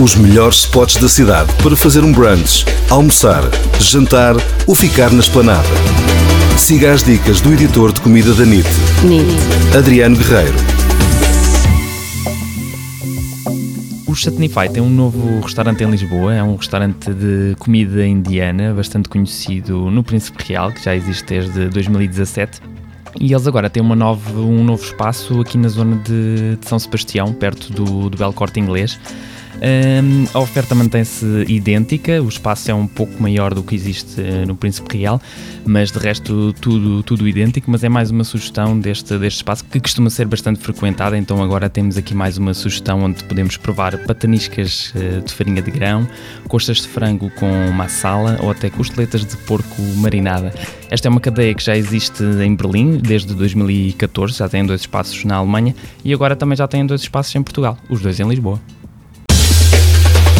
Os melhores spots da cidade para fazer um brunch, almoçar, jantar ou ficar na esplanada. Siga as dicas do editor de comida da NIT, NIT. Adriano Guerreiro. O Chutneyfy tem um novo restaurante em Lisboa, é um restaurante de comida indiana, bastante conhecido no Príncipe Real, que já existe desde 2017. E eles agora têm uma nova, um novo espaço aqui na zona de, de São Sebastião, perto do, do Belo Corte Inglês. Um, a oferta mantém-se idêntica, o espaço é um pouco maior do que existe uh, no Príncipe Real, mas de resto tudo, tudo idêntico. Mas é mais uma sugestão deste, deste espaço que costuma ser bastante frequentado. Então agora temos aqui mais uma sugestão onde podemos provar pataniscas uh, de farinha de grão, costas de frango com massala ou até costeletas de porco marinada. Esta é uma cadeia que já existe em Berlim desde 2014, já tem dois espaços na Alemanha e agora também já tem dois espaços em Portugal, os dois em Lisboa.